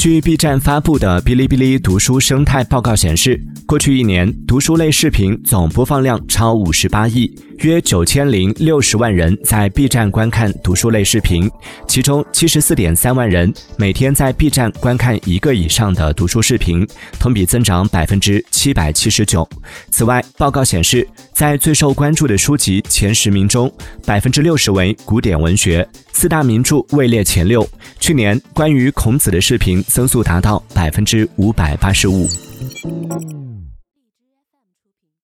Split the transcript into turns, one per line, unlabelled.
据 B 站发布的哔哩哔哩读书生态报告显示，过去一年读书类视频总播放量超五十八亿，约九千零六十万人在 B 站观看读书类视频，其中七十四点三万人每天在 B 站观看一个以上的读书视频，同比增长百分之七百七十九。此外，报告显示，在最受关注的书籍前十名中，百分之六十为古典文学，四大名著位列前六。去年关于孔子的视频。增速达到百分之五百八十五。